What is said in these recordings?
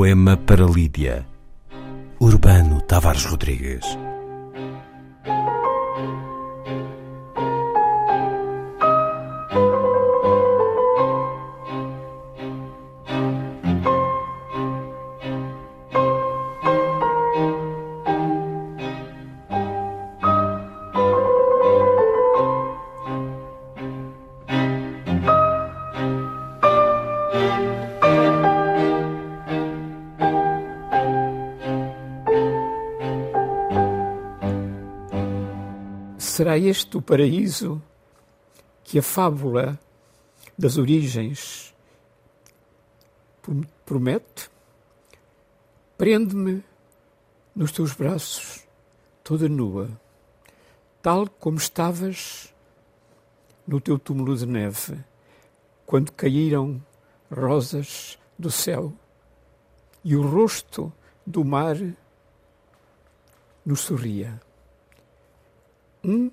Poema para Lídia. Urbano Tavares Rodrigues. Será este o paraíso que a fábula das origens promete? Prende-me nos teus braços, toda nua, tal como estavas no teu túmulo de neve, quando caíram rosas do céu e o rosto do mar nos sorria um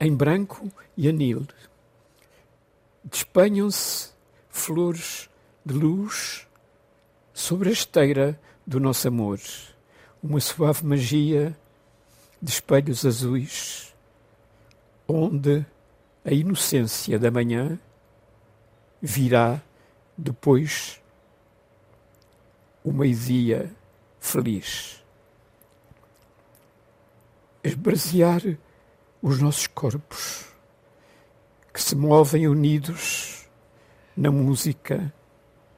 em branco e anil. Despenham-se flores de luz sobre a esteira do nosso amor, uma suave magia de espelhos azuis, onde a inocência da manhã virá depois o meio-dia feliz esbrasear os nossos corpos que se movem unidos na música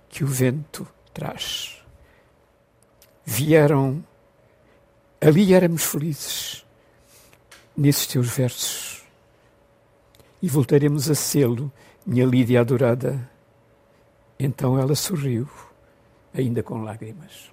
que o vento traz. Vieram, ali éramos felizes, nesses teus versos, e voltaremos a sê-lo, minha Lídia adorada. Então ela sorriu, ainda com lágrimas.